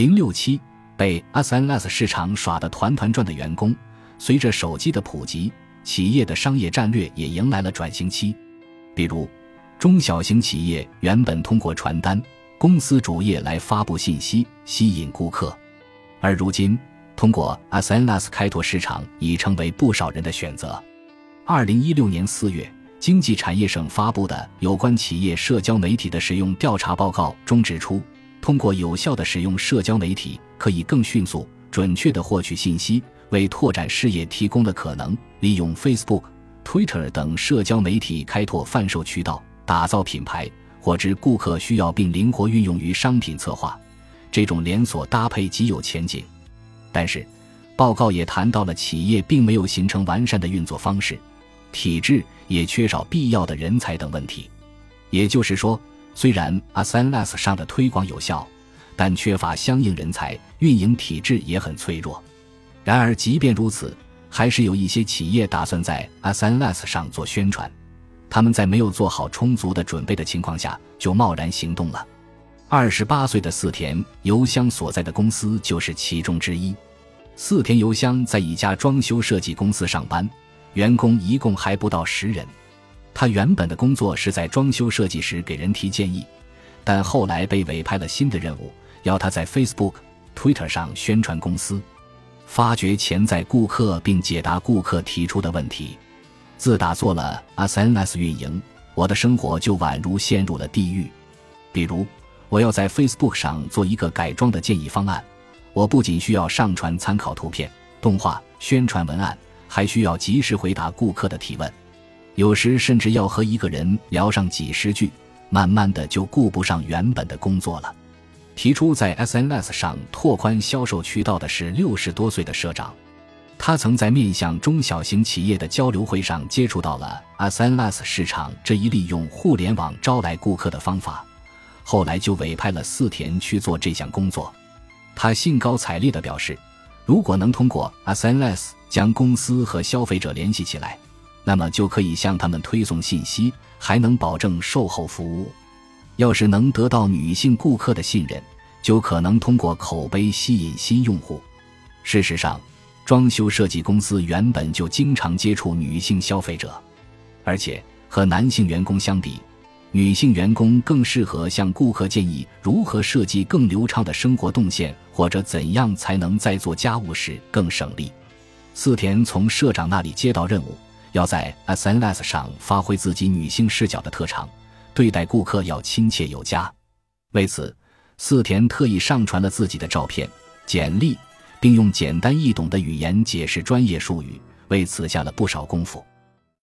零六七被 SNS 市场耍得团团转的员工，随着手机的普及，企业的商业战略也迎来了转型期。比如，中小型企业原本通过传单、公司主页来发布信息，吸引顾客，而如今通过 SNS 开拓市场已成为不少人的选择。二零一六年四月。经济产业省发布的有关企业社交媒体的使用调查报告中指出，通过有效的使用社交媒体，可以更迅速、准确地获取信息，为拓展事业提供了可能。利用 Facebook、Twitter 等社交媒体开拓贩售渠道，打造品牌，获知顾客需要并灵活运用于商品策划，这种连锁搭配极有前景。但是，报告也谈到了企业并没有形成完善的运作方式。体制也缺少必要的人才等问题，也就是说，虽然 SNS 上的推广有效，但缺乏相应人才，运营体制也很脆弱。然而，即便如此，还是有一些企业打算在 SNS 上做宣传，他们在没有做好充足的准备的情况下就贸然行动了。二十八岁的四田邮箱所在的公司就是其中之一。四田邮箱在一家装修设计公司上班。员工一共还不到十人，他原本的工作是在装修设计时给人提建议，但后来被委派了新的任务，要他在 Facebook、Twitter 上宣传公司，发掘潜在顾客并解答顾客提出的问题。自打做了 SNS 运营，我的生活就宛如陷入了地狱。比如，我要在 Facebook 上做一个改装的建议方案，我不仅需要上传参考图片、动画、宣传文案。还需要及时回答顾客的提问，有时甚至要和一个人聊上几十句，慢慢的就顾不上原本的工作了。提出在 SNS 上拓宽销售渠道的是六十多岁的社长，他曾在面向中小型企业的交流会上接触到了 SNS 市场这一利用互联网招来顾客的方法，后来就委派了四田去做这项工作。他兴高采烈地表示，如果能通过 SNS。将公司和消费者联系起来，那么就可以向他们推送信息，还能保证售后服务。要是能得到女性顾客的信任，就可能通过口碑吸引新用户。事实上，装修设计公司原本就经常接触女性消费者，而且和男性员工相比，女性员工更适合向顾客建议如何设计更流畅的生活动线，或者怎样才能在做家务时更省力。四田从社长那里接到任务，要在 SNS 上发挥自己女性视角的特长，对待顾客要亲切有加。为此，四田特意上传了自己的照片、简历，并用简单易懂的语言解释专业术语，为此下了不少功夫。